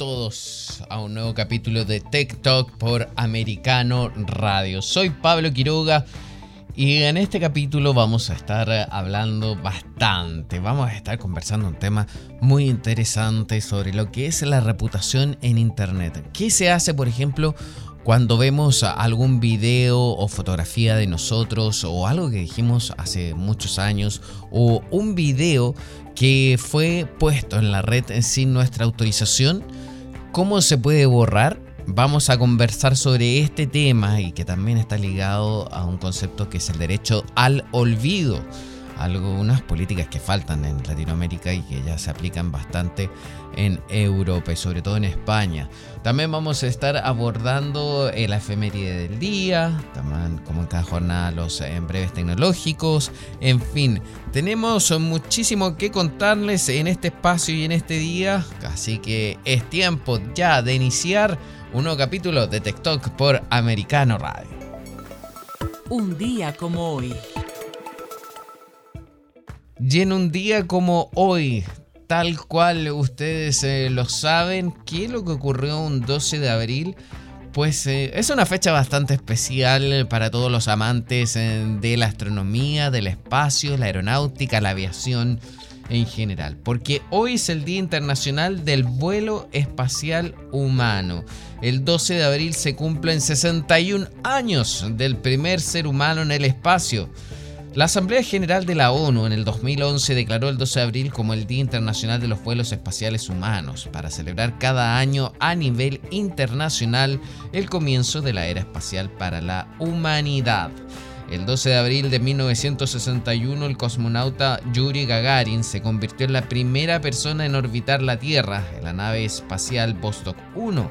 todos a un nuevo capítulo de Tech Talk por Americano Radio. Soy Pablo Quiroga y en este capítulo vamos a estar hablando bastante, vamos a estar conversando un tema muy interesante sobre lo que es la reputación en Internet. ¿Qué se hace, por ejemplo, cuando vemos algún video o fotografía de nosotros o algo que dijimos hace muchos años o un video que fue puesto en la red sin nuestra autorización? ¿Cómo se puede borrar? Vamos a conversar sobre este tema y que también está ligado a un concepto que es el derecho al olvido. Algunas políticas que faltan en Latinoamérica y que ya se aplican bastante en Europa y sobre todo en España. También vamos a estar abordando el efeméride del día, también como en cada jornada los en breves tecnológicos, en fin, tenemos muchísimo que contarles en este espacio y en este día, así que es tiempo ya de iniciar un nuevo capítulo de TikTok por Americano Radio. Un día como hoy. Y en un día como hoy, tal cual ustedes eh, lo saben, ¿qué es lo que ocurrió un 12 de abril? Pues eh, es una fecha bastante especial para todos los amantes eh, de la astronomía, del espacio, la aeronáutica, la aviación en general, porque hoy es el Día Internacional del Vuelo Espacial Humano. El 12 de abril se cumplen 61 años del primer ser humano en el espacio. La Asamblea General de la ONU en el 2011 declaró el 12 de abril como el Día Internacional de los Vuelos Espaciales Humanos para celebrar cada año a nivel internacional el comienzo de la era espacial para la humanidad. El 12 de abril de 1961 el cosmonauta Yuri Gagarin se convirtió en la primera persona en orbitar la Tierra en la nave espacial Vostok 1.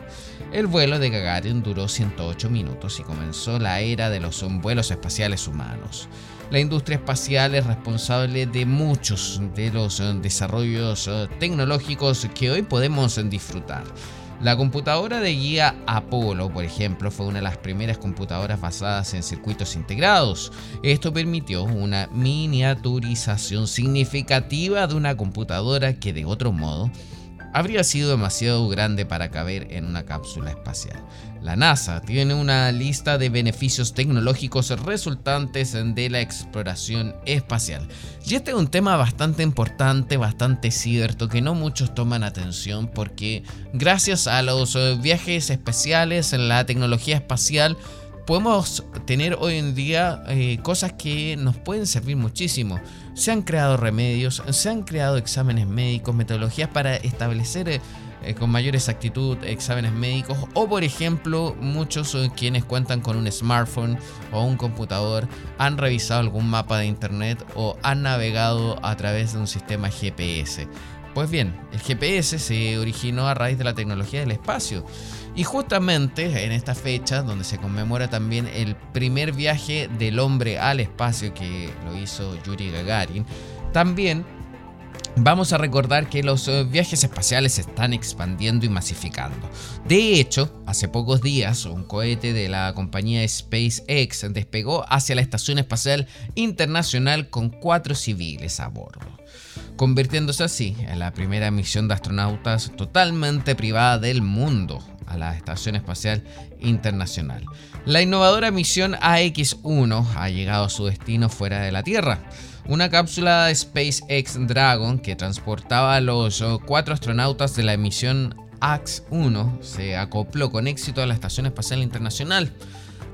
El vuelo de Gagarin duró 108 minutos y comenzó la era de los vuelos espaciales humanos. La industria espacial es responsable de muchos de los eh, desarrollos eh, tecnológicos que hoy podemos disfrutar. La computadora de guía Apolo, por ejemplo, fue una de las primeras computadoras basadas en circuitos integrados. Esto permitió una miniaturización significativa de una computadora que de otro modo habría sido demasiado grande para caber en una cápsula espacial. La NASA tiene una lista de beneficios tecnológicos resultantes de la exploración espacial. Y este es un tema bastante importante, bastante cierto, que no muchos toman atención porque gracias a los viajes especiales en la tecnología espacial, podemos tener hoy en día eh, cosas que nos pueden servir muchísimo. Se han creado remedios, se han creado exámenes médicos, metodologías para establecer eh, eh, con mayor exactitud exámenes médicos o por ejemplo muchos quienes cuentan con un smartphone o un computador han revisado algún mapa de internet o han navegado a través de un sistema GPS. Pues bien, el GPS se originó a raíz de la tecnología del espacio y justamente en esta fecha, donde se conmemora también el primer viaje del hombre al espacio que lo hizo Yuri Gagarin, también vamos a recordar que los eh, viajes espaciales se están expandiendo y masificando. De hecho, hace pocos días un cohete de la compañía SpaceX despegó hacia la Estación Espacial Internacional con cuatro civiles a bordo convirtiéndose así en la primera misión de astronautas totalmente privada del mundo a la Estación Espacial Internacional. La innovadora misión AX-1 ha llegado a su destino fuera de la Tierra. Una cápsula de SpaceX Dragon que transportaba a los cuatro astronautas de la misión AX-1 se acopló con éxito a la Estación Espacial Internacional.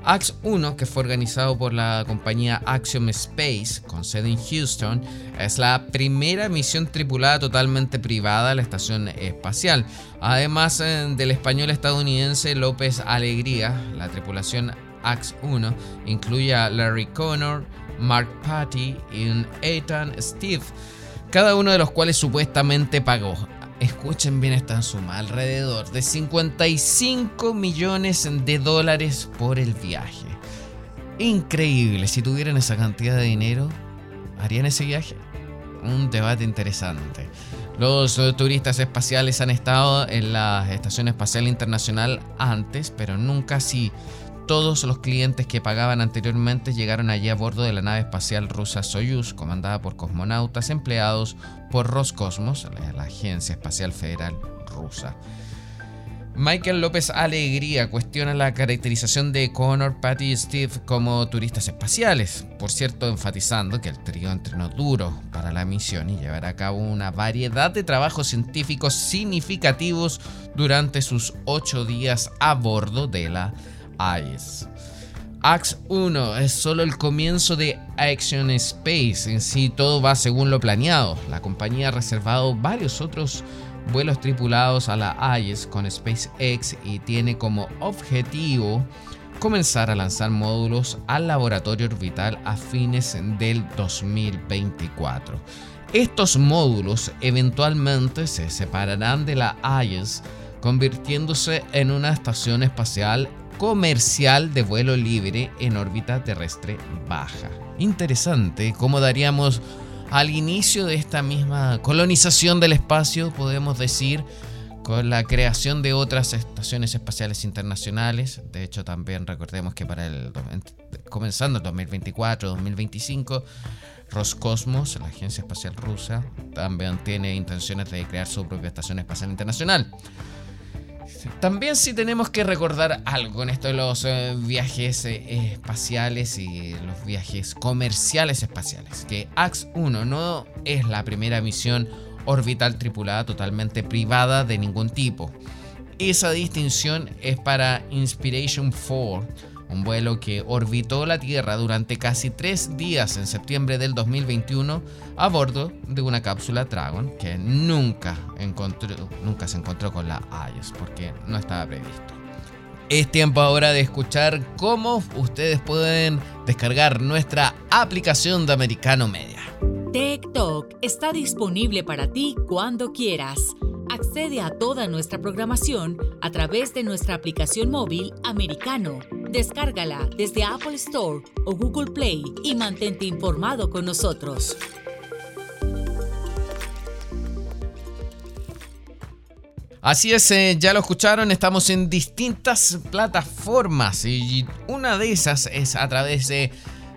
AX-1, que fue organizado por la compañía Axiom Space, con sede en Houston, es la primera misión tripulada totalmente privada a la estación espacial. Además eh, del español estadounidense López Alegría, la tripulación AX-1 incluye a Larry Connor, Mark Patty y Ethan Steve, cada uno de los cuales supuestamente pagó escuchen bien esta suma, alrededor de 55 millones de dólares por el viaje. Increíble, si tuvieran esa cantidad de dinero, ¿harían ese viaje? Un debate interesante. Los eh, turistas espaciales han estado en la Estación Espacial Internacional antes, pero nunca si todos los clientes que pagaban anteriormente llegaron allí a bordo de la nave espacial rusa Soyuz, comandada por cosmonautas empleados por Roscosmos, la Agencia Espacial Federal Rusa. Michael López Alegría cuestiona la caracterización de Connor, Patty y Steve como turistas espaciales, por cierto enfatizando que el trío entrenó duro para la misión y llevará a cabo una variedad de trabajos científicos significativos durante sus ocho días a bordo de la ICE. Ax 1 es solo el comienzo de Action Space, en sí todo va según lo planeado. La compañía ha reservado varios otros vuelos tripulados a la IS con SpaceX y tiene como objetivo comenzar a lanzar módulos al laboratorio orbital a fines del 2024. Estos módulos eventualmente se separarán de la IS convirtiéndose en una estación espacial comercial de vuelo libre en órbita terrestre baja. Interesante cómo daríamos al inicio de esta misma colonización del espacio, podemos decir, con la creación de otras estaciones espaciales internacionales. De hecho, también recordemos que para el comenzando el 2024, 2025, Roscosmos, la agencia espacial rusa, también tiene intenciones de crear su propia estación espacial internacional. También sí tenemos que recordar algo en esto de los eh, viajes eh, espaciales y los viajes comerciales espaciales. Que AX-1 no es la primera misión orbital tripulada totalmente privada de ningún tipo. Esa distinción es para Inspiration 4 un vuelo que orbitó la Tierra durante casi tres días en septiembre del 2021 a bordo de una cápsula Dragon que nunca, encontró, nunca se encontró con la IOS porque no estaba previsto. Es tiempo ahora de escuchar cómo ustedes pueden descargar nuestra aplicación de Americano Media. TikTok está disponible para ti cuando quieras. Accede a toda nuestra programación a través de nuestra aplicación móvil Americano Descárgala desde Apple Store o Google Play y mantente informado con nosotros. Así es, eh, ya lo escucharon, estamos en distintas plataformas y una de esas es a través de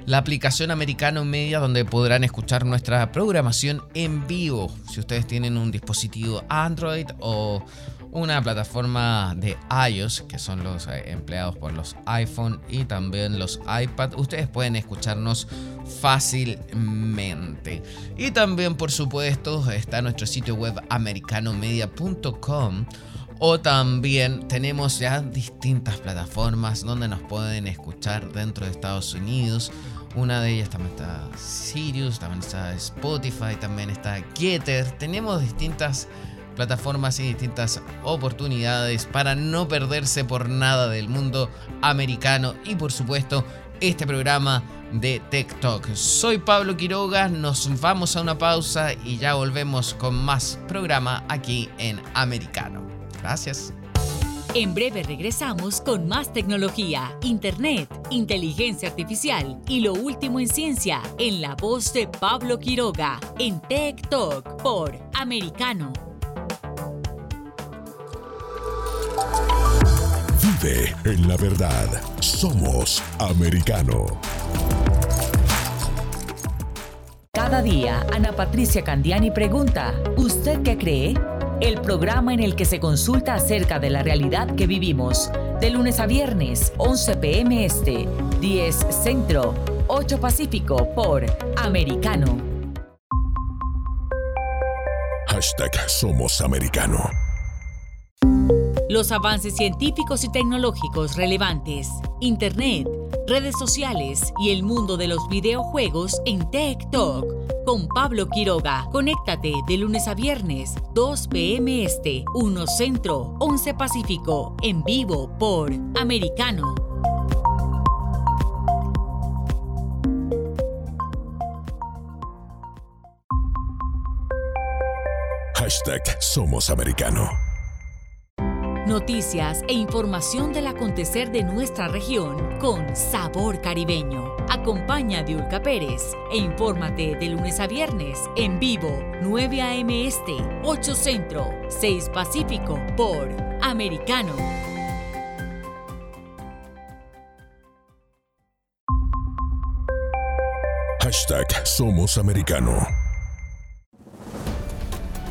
la aplicación Americano Media donde podrán escuchar nuestra programación en vivo. Si ustedes tienen un dispositivo Android o una plataforma de iOS, que son los eh, empleados por los iPhone y también los iPad. Ustedes pueden escucharnos fácilmente. Y también, por supuesto, está nuestro sitio web americanomedia.com. O también tenemos ya distintas plataformas donde nos pueden escuchar dentro de Estados Unidos. Una de ellas también está Sirius, también está Spotify, también está Getter. Tenemos distintas plataformas y distintas oportunidades para no perderse por nada del mundo americano y por supuesto este programa de Tech Talk. Soy Pablo Quiroga, nos vamos a una pausa y ya volvemos con más programa aquí en Americano. Gracias. En breve regresamos con más tecnología, internet, inteligencia artificial y lo último en ciencia en la voz de Pablo Quiroga en Tech Talk por Americano Vive en la verdad. Somos americano. Cada día, Ana Patricia Candiani pregunta, ¿usted qué cree? El programa en el que se consulta acerca de la realidad que vivimos, de lunes a viernes, 11 pm este, 10 centro, 8 pacífico por Americano. Hashtag Somos Americano. Los avances científicos y tecnológicos relevantes, Internet, redes sociales y el mundo de los videojuegos en Tech Talk con Pablo Quiroga. Conéctate de lunes a viernes, 2 p.m. Este, 1 Centro, 11 Pacífico, en vivo por Americano. Hashtag Somos Americano. Noticias e información del acontecer de nuestra región con sabor caribeño. Acompaña a Diulca Pérez e infórmate de lunes a viernes en vivo 9 a.m. Este, 8 Centro, 6 Pacífico por Americano. Hashtag Somos Americano.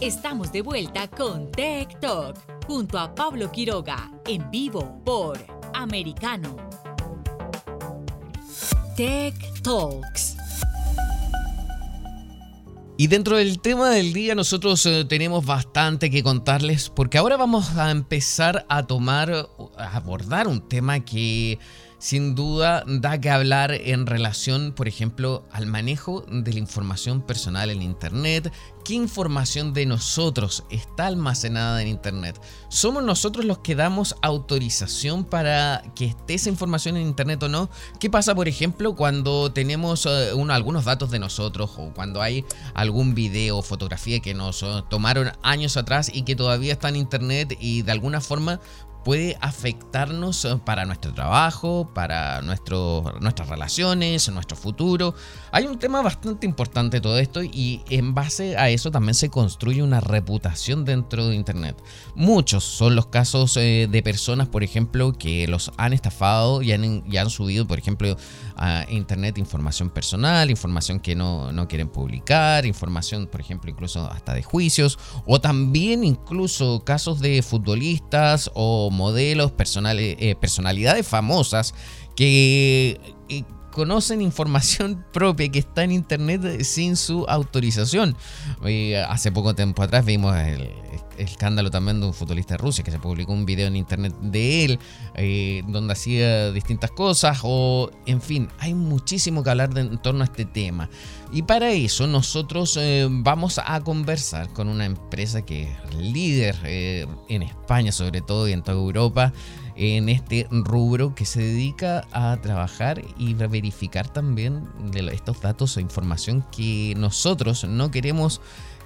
Estamos de vuelta con Tech Talk junto a Pablo Quiroga en vivo por Americano. Tech Talks. Y dentro del tema del día nosotros eh, tenemos bastante que contarles porque ahora vamos a empezar a tomar, a abordar un tema que sin duda da que hablar en relación, por ejemplo, al manejo de la información personal en Internet. ¿Qué información de nosotros está almacenada en Internet? ¿Somos nosotros los que damos autorización para que esté esa información en Internet o no? ¿Qué pasa, por ejemplo, cuando tenemos eh, algunos datos de nosotros o cuando hay algún video o fotografía que nos eh, tomaron años atrás y que todavía está en Internet y de alguna forma puede afectarnos eh, para nuestro trabajo, para nuestro, nuestras relaciones, nuestro futuro. Hay un tema bastante importante todo esto y en base a eso también se construye una reputación dentro de Internet. Muchos son los casos eh, de personas, por ejemplo, que los han estafado y han, han subido, por ejemplo, a Internet información personal, información que no, no quieren publicar, información, por ejemplo, incluso hasta de juicios, o también incluso casos de futbolistas o modelos, personales, eh, personalidades famosas que eh, conocen información propia que está en internet sin su autorización. Eh, hace poco tiempo atrás vimos el, escándalo también de un futbolista Rusia que se publicó un video en internet de él donde hacía distintas cosas o en fin, hay muchísimo que hablar en torno a este tema. Y para eso nosotros vamos a conversar con una empresa que es líder en España sobre todo y en toda Europa en este rubro que se dedica a trabajar y verificar también estos datos o información que nosotros no queremos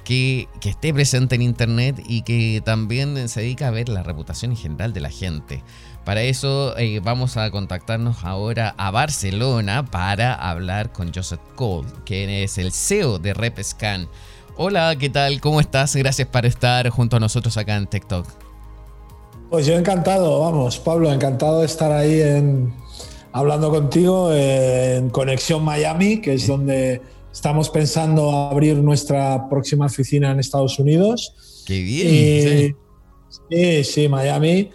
que, esté presente en Internet y que también se dedica a ver la reputación en general de la gente. Para eso eh, vamos a contactarnos ahora a Barcelona para hablar con Joseph Cole, que es el CEO de RepScan. Hola, ¿qué tal? ¿Cómo estás? Gracias por estar junto a nosotros acá en TikTok. Pues yo encantado, vamos, Pablo, encantado de estar ahí en, hablando contigo en Conexión Miami, que es donde estamos pensando abrir nuestra próxima oficina en Estados Unidos. Qué bien. sí, sí, Miami,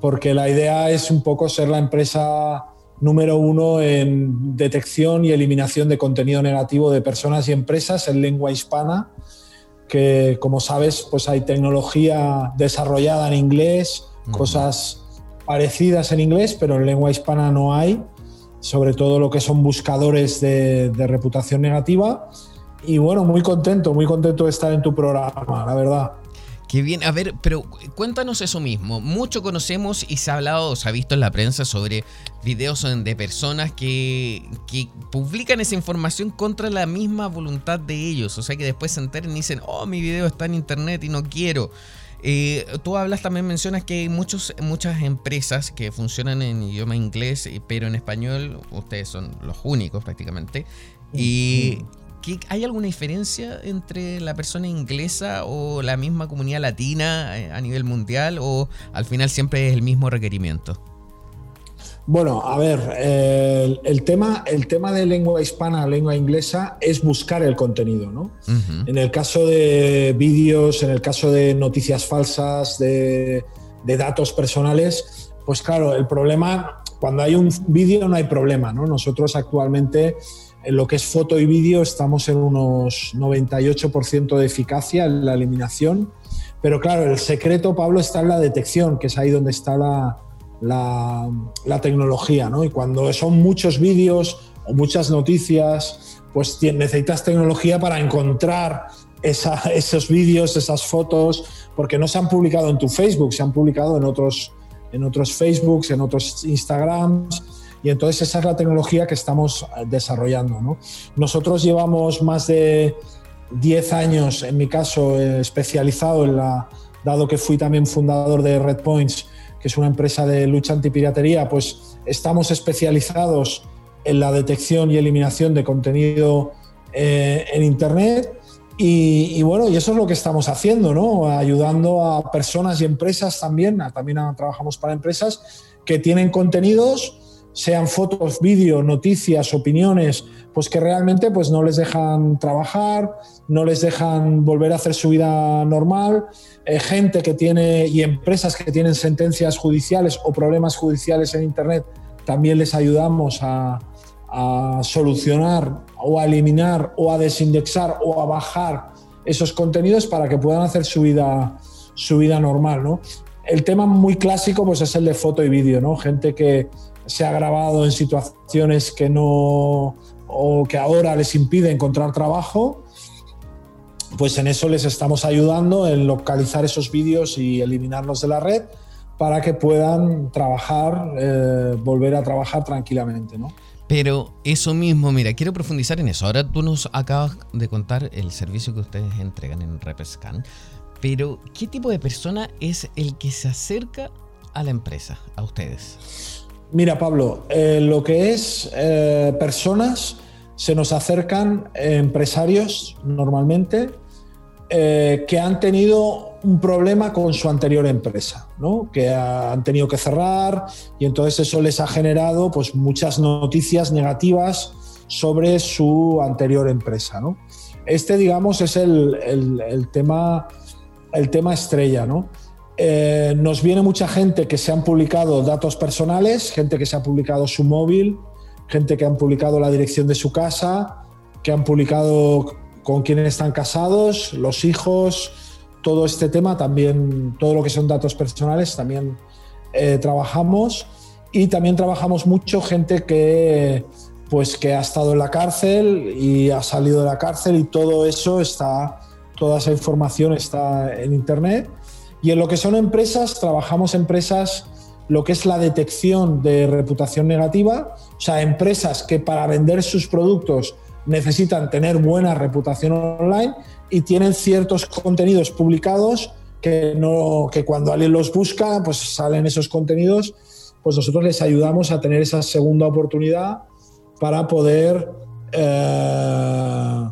porque la idea es un poco ser la empresa número uno en detección y eliminación de contenido negativo de personas y empresas en lengua hispana, que como sabes, pues hay tecnología desarrollada en inglés, cosas parecidas en inglés, pero en lengua hispana no hay, sobre todo lo que son buscadores de, reputación negativa. Y bueno, muy contento, muy contento de estar en tu programa, la verdad. Qué bien, a ver, pero cuéntanos eso mismo. Mucho conocemos y se ha hablado, se ha visto en la prensa sobre videos de personas que, que, publican esa información contra la misma voluntad de ellos. O sea que después se enteren y dicen, oh, mi video está en internet y no quiero. Eh, tú hablas también, mencionas que hay muchos, muchas empresas que funcionan en idioma inglés, eh, pero en español ustedes son los únicos prácticamente. ¿Y hay alguna diferencia entre la persona inglesa o la misma comunidad latina eh, a nivel mundial o al final siempre es el mismo requerimiento? Bueno, a ver, el, tema, el tema de lengua hispana, lengua inglesa, es buscar el contenido, ¿no? En el caso de vídeos, en el caso de noticias falsas, de, datos personales, pues claro, el problema, cuando hay un vídeo no hay problema, ¿no? Nosotros actualmente en lo que es foto y vídeo estamos en unos 98% de eficacia en la eliminación, pero claro, el secreto, Pablo, está en la detección, que es ahí donde está la la, tecnología, ¿no? Y cuando son muchos vídeos o muchas noticias, pues necesitas tecnología para encontrar esos vídeos, esas fotos, porque no se han publicado en tu Facebook, se han publicado en otros, en otros Facebooks, en otros Instagrams. Y entonces esa es la tecnología que estamos eh, desarrollando. ¿no? Nosotros llevamos más de 10 años, en mi caso, eh, especializado en la, dado que fui también fundador de Red Points, que es una empresa de lucha antipiratería, pues estamos especializados en la detección y eliminación de contenido eh, en Internet. Y, bueno, y eso es lo que estamos haciendo, ¿no? Ayudando a personas y empresas también, también trabajamos para empresas que tienen contenidos, sean fotos, vídeos, noticias, opiniones, pues que realmente pues no les dejan trabajar, no les dejan volver a hacer su vida normal, eh, gente que tiene y empresas que tienen sentencias judiciales o problemas judiciales en Internet, también les ayudamos a, a solucionar o a eliminar o a desindexar o a bajar esos contenidos para que puedan hacer su vida, su vida normal. ¿no? El tema muy clásico pues, es el de foto y vídeo, ¿no? gente que se ha grabado en situaciones que no o que ahora les impide encontrar trabajo, pues en eso les estamos ayudando en localizar esos vídeos y eliminarlos de la red para que puedan trabajar, eh, volver a trabajar tranquilamente. ¿no? Pero eso mismo, mira, quiero profundizar en eso. Ahora tú nos acabas de contar el servicio que ustedes entregan en Repscan, pero ¿qué tipo de persona es el que se acerca a la empresa, a ustedes? Mira, Pablo, eh, lo que es eh, personas, se nos acercan empresarios normalmente eh, que han tenido un problema con su anterior empresa, ¿no? que han tenido que cerrar y entonces eso les ha generado pues, muchas noticias negativas sobre su anterior empresa. ¿no? Este, digamos, es el, tema, el tema estrella. ¿no? Eh, nos viene mucha gente que se han publicado datos personales, gente que se ha publicado su móvil, gente que han publicado la dirección de su casa, que han publicado con quienes están casados, los hijos, todo este tema también, todo lo que son datos personales también eh, trabajamos y también trabajamos mucho gente que pues que ha estado en la cárcel y ha salido de la cárcel y todo eso está, toda esa información está en internet. Y en lo que son empresas, trabajamos empresas, lo que es la detección de reputación negativa, o sea, empresas que para vender sus productos necesitan tener buena reputación online y tienen ciertos contenidos publicados que, no, que cuando alguien los busca, pues salen esos contenidos, pues nosotros les ayudamos a tener esa segunda oportunidad para poder, eh,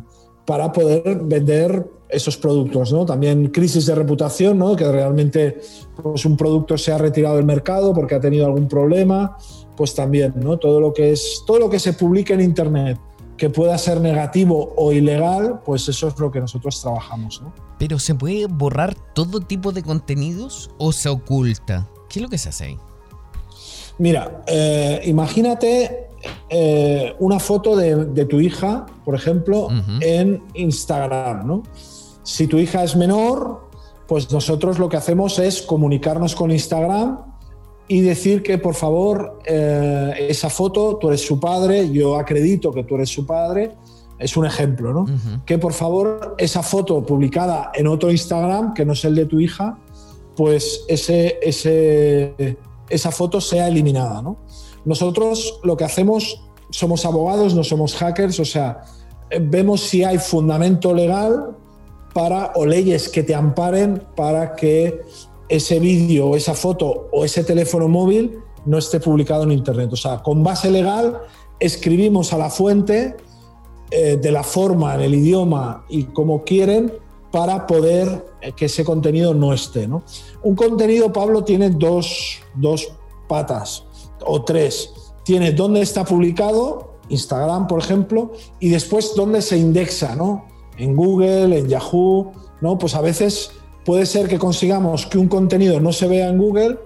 para poder vender esos productos. ¿no? También crisis de reputación, ¿no? que realmente pues, un producto se ha retirado del mercado porque ha tenido algún problema, pues también ¿no? todo, lo que es, todo lo que se publique en Internet que pueda ser negativo o ilegal, pues eso es lo que nosotros trabajamos. Pero ¿se puede borrar todo tipo de contenidos o se oculta? ¿Qué es lo que se hace ahí? Mira, eh, imagínate eh, una foto de, tu hija, por ejemplo, en Instagram. ¿no? Si tu hija es menor, pues nosotros lo que hacemos es comunicarnos con Instagram y decir que por favor eh, esa foto, tú eres su padre, yo acredito que tú eres su padre, es un ejemplo, ¿no? Que por favor esa foto publicada en otro Instagram, que no es el de tu hija, pues ese, ese, esa foto sea eliminada, ¿no? Nosotros lo que hacemos, somos abogados, no somos hackers, o sea, vemos si hay fundamento legal para o leyes que te amparen para que ese vídeo esa foto o ese teléfono móvil no esté publicado en Internet. O sea, con base legal escribimos a la fuente eh, de la forma, en el idioma y como quieren para poder eh, que ese contenido no esté. Un contenido, Pablo, tiene dos, dos patas o tres. Tiene dónde está publicado, Instagram, por ejemplo, y después dónde se indexa, ¿no? En Google, en Yahoo, ¿no? Pues a veces puede ser que consigamos que un contenido no se vea en Google,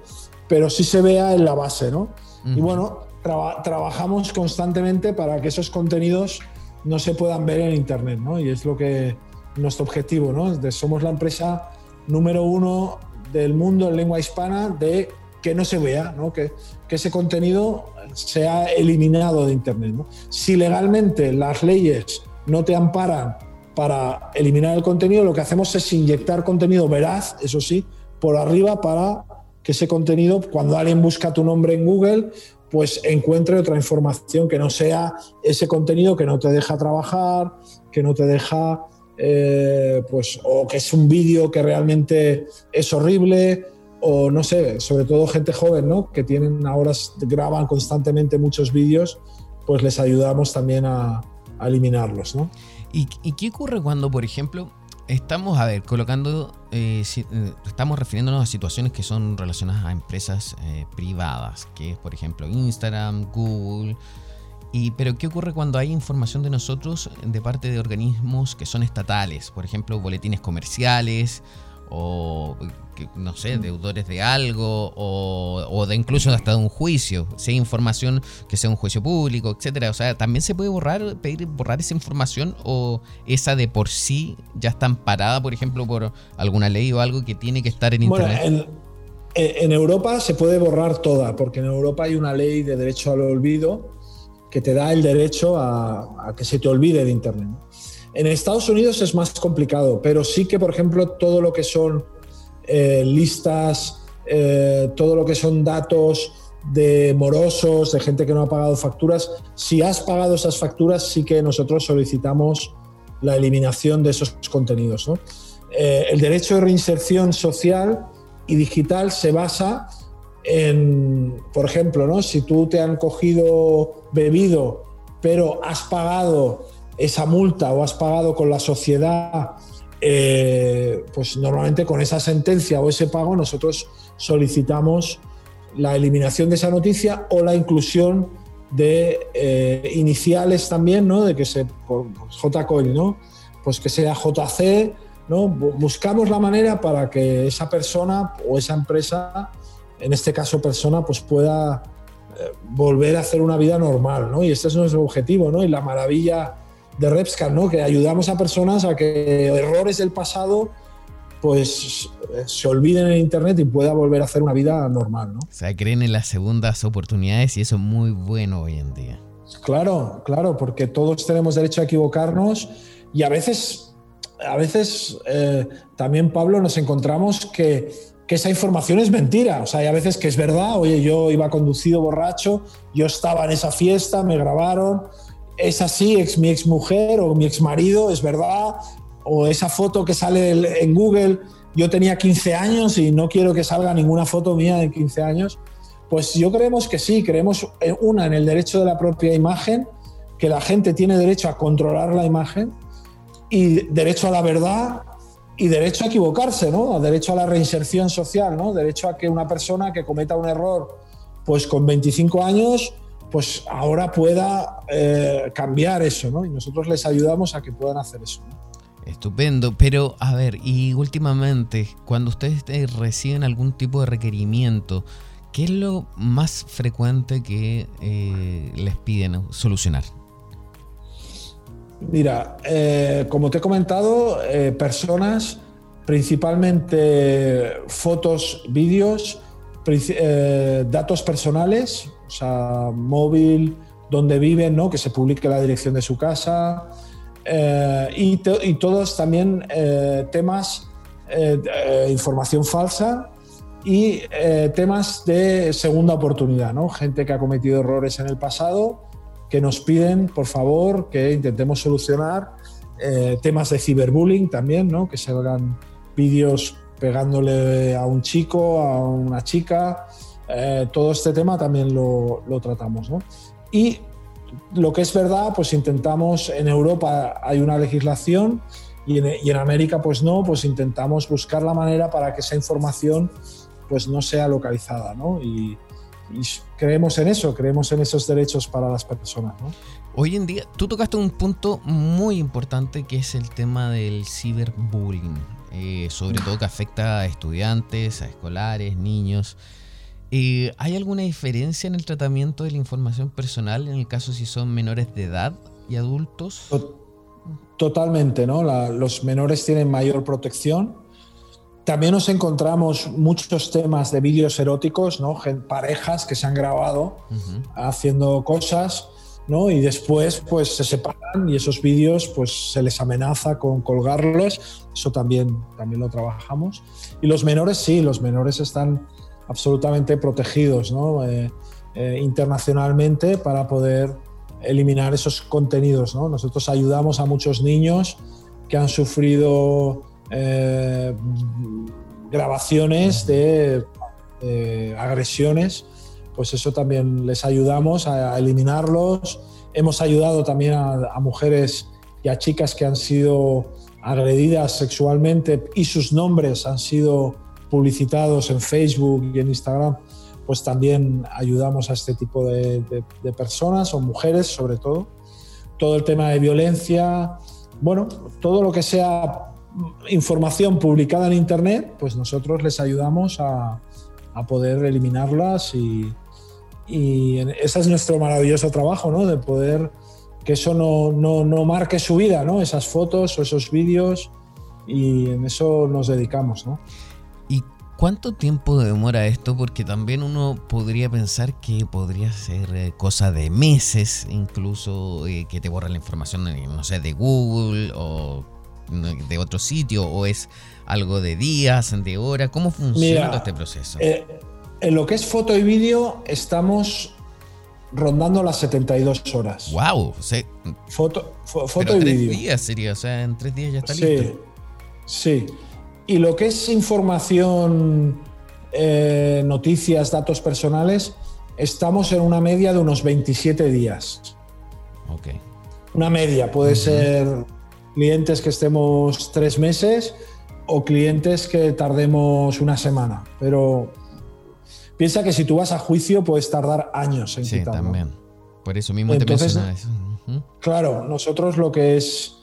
pero sí se vea en la base, ¿no? Y bueno, trabajamos constantemente para que esos contenidos no se puedan ver en Internet, ¿no? Y es lo que nuestro objetivo, ¿no? somos la empresa número uno del mundo en lengua hispana de que no se vea, ¿no? Que, que ese contenido sea eliminado de Internet. Si legalmente las leyes no te amparan para eliminar el contenido, lo que hacemos es inyectar contenido veraz, eso sí, por arriba para que ese contenido, cuando alguien busca tu nombre en Google, pues encuentre otra información que no sea ese contenido que no te deja trabajar, que no te deja, eh, pues, o que es un vídeo que realmente es horrible, o no sé, sobre todo gente joven, ¿no? Que tienen ahora, graban constantemente muchos vídeos, pues les ayudamos también a, eliminarlos, ¿no? ¿Y, qué ocurre cuando, por ejemplo, estamos, a ver, colocando, eh, eh, estamos refiriéndonos a situaciones que son relacionadas a empresas eh, privadas, que es, por ejemplo, Instagram, Google. Y, pero, ¿qué ocurre cuando hay información de nosotros de parte de organismos que son estatales? Por ejemplo, boletines comerciales o no sé, deudores de algo o, de incluso hasta de un juicio, si hay información que sea un juicio público, etcétera. O sea, también se puede borrar, pedir borrar esa información o esa de por sí ya está amparada, por ejemplo, por alguna ley o algo que tiene que estar en internet. En, en Europa se puede borrar toda, porque en Europa hay una ley de derecho al olvido que te da el derecho a, a que se te olvide de internet. En Estados Unidos es más complicado, pero sí que, por ejemplo, todo lo que son eh, listas, eh, todo lo que son datos de morosos, de gente que no ha pagado facturas. Si has pagado esas facturas, sí que nosotros solicitamos la eliminación de esos contenidos. Eh, el derecho de reinserción social y digital se basa en, por ejemplo, ¿no? si tú te han cogido bebido, pero has pagado esa multa o has pagado con la sociedad eh, pues normalmente con esa sentencia o ese pago nosotros solicitamos la eliminación de esa noticia o la inclusión de eh, iniciales también, ¿no? De que se JCOIL, ¿no? Pues que sea JC, ¿no? Buscamos la manera para que esa persona o esa empresa, en este caso persona, pues pueda eh, volver a hacer una vida normal, ¿no? Y este es nuestro objetivo, ¿no? Y la maravilla de Repscar, ¿no? que ayudamos a personas a que errores del pasado pues se olviden en Internet y pueda volver a hacer una vida normal. ¿no? O sea, creen en las segundas oportunidades y eso es muy bueno hoy en día. Claro, claro, porque todos tenemos derecho a equivocarnos y a veces, a veces eh, también, Pablo, nos encontramos que, que esa información es mentira. O sea, hay a veces que es verdad, oye, yo iba conducido borracho, yo estaba en esa fiesta, me grabaron, es así, ex, mi ex mujer o mi ex marido, es verdad, o esa foto que sale en Google, yo tenía 15 años y no quiero que salga ninguna foto mía de 15 años. Pues yo creemos que sí, creemos una en el derecho de la propia imagen, que la gente tiene derecho a controlar la imagen y derecho a la verdad y derecho a equivocarse, ¿no? Derecho a la reinserción social, ¿no? Derecho a que una persona que cometa un error pues con 25 años pues ahora pueda eh, cambiar eso, ¿no? Y nosotros les ayudamos a que puedan hacer eso. Estupendo, pero a ver, y últimamente, cuando ustedes reciben algún tipo de requerimiento, ¿qué es lo más frecuente que eh, les piden solucionar? Mira, eh, como te he comentado, personas, principalmente fotos, vídeos, datos personales, o sea, móvil, donde viven, ¿no? que se publique la dirección de su casa eh, y, todos también eh, temas, eh, información falsa y temas de segunda oportunidad, ¿no? gente que ha cometido errores en el pasado que nos piden, por favor, que intentemos solucionar temas de ciberbullying también, ¿no? que se hagan vídeos pegándole a un chico, a una chica, eh, todo este tema también lo, tratamos. Y lo que es verdad, pues intentamos, en Europa hay una legislación y en, América pues no, pues intentamos buscar la manera para que esa información pues no sea localizada. Y, creemos en eso, creemos en esos derechos para las personas. Hoy en día, tú tocaste un punto muy importante que es el tema del ciberbullying, eh, sobre todo que afecta a estudiantes, a escolares, niños. Eh, ¿Hay alguna diferencia en el tratamiento de la información personal en el caso si son menores de edad y adultos? Totalmente, ¿no? los menores tienen mayor protección. también nos encontramos muchos temas de vídeos eróticos, ¿no? parejas que se han grabado haciendo cosas, ¿no? Y después pues se separan y esos vídeos pues se les amenaza con colgarlos. Eso también, también lo trabajamos. Y los menores sí, los menores están absolutamente protegidos. Eh, eh, internacionalmente para poder eliminar esos contenidos, ¿no? Nosotros ayudamos a muchos niños que han sufrido eh, grabaciones de, agresiones, pues eso también les ayudamos a, eliminarlos. Hemos ayudado también a, mujeres y a chicas que han sido agredidas sexualmente y sus nombres han sido publicitados en Facebook y en Instagram, pues también ayudamos a este tipo de, personas o mujeres sobre todo. Todo el tema de violencia, bueno, todo lo que sea información publicada en Internet, pues nosotros les ayudamos a, poder eliminarlas y, ese es nuestro maravilloso trabajo, ¿no? De poder que eso no, no, marque su vida, ¿no? Esas fotos o esos vídeos y en eso nos dedicamos, ¿no? ¿Y cuánto tiempo demora esto? Porque también uno podría pensar que podría ser eh, cosa de meses, incluso eh, que te borra la información, no sé, de Google o de otro sitio o es algo de días, de hora? ¿Cómo funciona todo este proceso? Eh, en lo que es foto y vídeo estamos rondando las 72 horas. ¡Wow! foto foto y vídeo. días sería, o sea, en tres días ya está listo. Sí. Y lo que es información, eh, noticias, datos personales, estamos en una media de unos 27 días. Ok. Una media, puede ser clientes que estemos tres meses o clientes que tardemos una semana. Pero piensa que si tú vas a juicio puedes tardar años en sí, también. Por eso mismo te eso. Claro, nosotros lo que es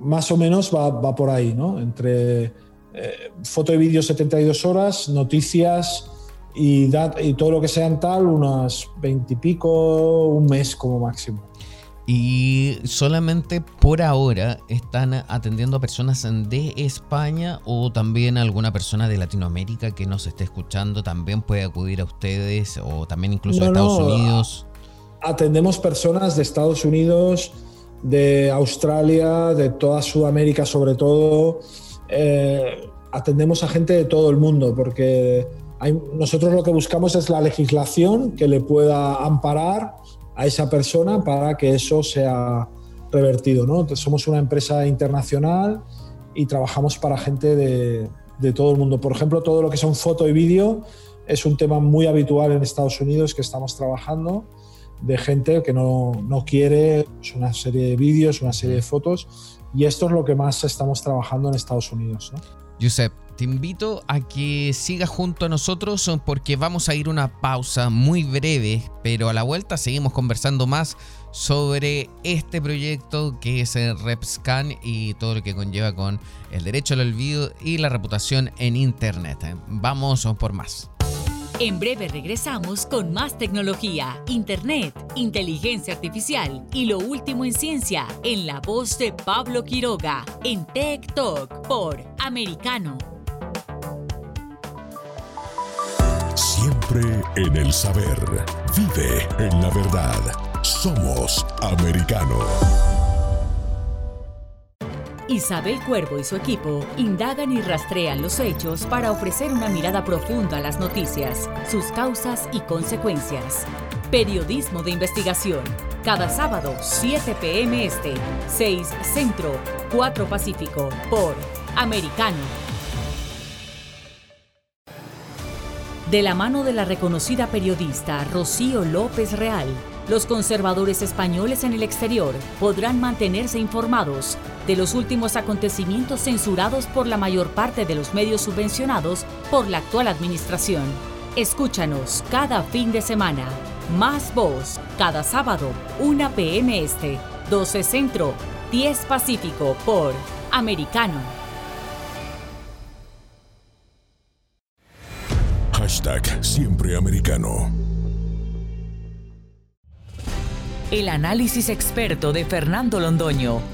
más o menos va, por ahí, ¿no? Entre eh, foto y vídeo 72 horas, noticias y, y todo lo que sean tal, unas 20 y pico, un mes como máximo. Y solamente por ahora están atendiendo a personas de España o también alguna persona de Latinoamérica que nos esté escuchando también puede acudir a ustedes o también incluso a Estados Unidos. Atendemos personas de Estados Unidos, de Australia, de toda Sudamérica sobre todo. Eh, atendemos a gente de todo el mundo porque nosotros lo que buscamos es la legislación que le pueda amparar a esa persona para que eso sea revertido. ¿no? somos una empresa internacional y trabajamos para gente de, de, todo el mundo. Por ejemplo, todo lo que son foto y vídeo es un tema muy habitual en Estados Unidos que estamos trabajando de gente que no, no quiere pues, una serie de vídeos, una serie de fotos y esto es lo que más estamos trabajando en Estados Unidos. ¿no? Josep, te invito a que sigas junto a nosotros porque vamos a ir una pausa muy breve, pero a la vuelta seguimos conversando más sobre este proyecto que es el RepScan y todo lo que conlleva con el derecho al olvido y la reputación en Internet. Vamos por más. En breve regresamos con más tecnología, internet, inteligencia artificial y lo último en ciencia en la voz de Pablo Quiroga en Tech Talk por Americano. Siempre en el saber. Vive en la verdad. Somos Americano. Isabel Cuervo y su equipo indagan y rastrean los hechos para ofrecer una mirada profunda a las noticias, sus causas y consecuencias. Periodismo de investigación. Cada sábado, 7 p.m. Este, 6 Centro, 4 Pacífico, por Americano. De la mano de la reconocida periodista Rocío López Real, los conservadores españoles en el exterior podrán mantenerse informados de los últimos acontecimientos censurados por la mayor parte de los medios subvencionados por la actual administración. Escúchanos cada fin de semana. Más voz, cada sábado, 1 p.m. Este, 12 Centro, 10 Pacífico por Americano. Hashtag Siempre Americano. El análisis experto de Fernando Londoño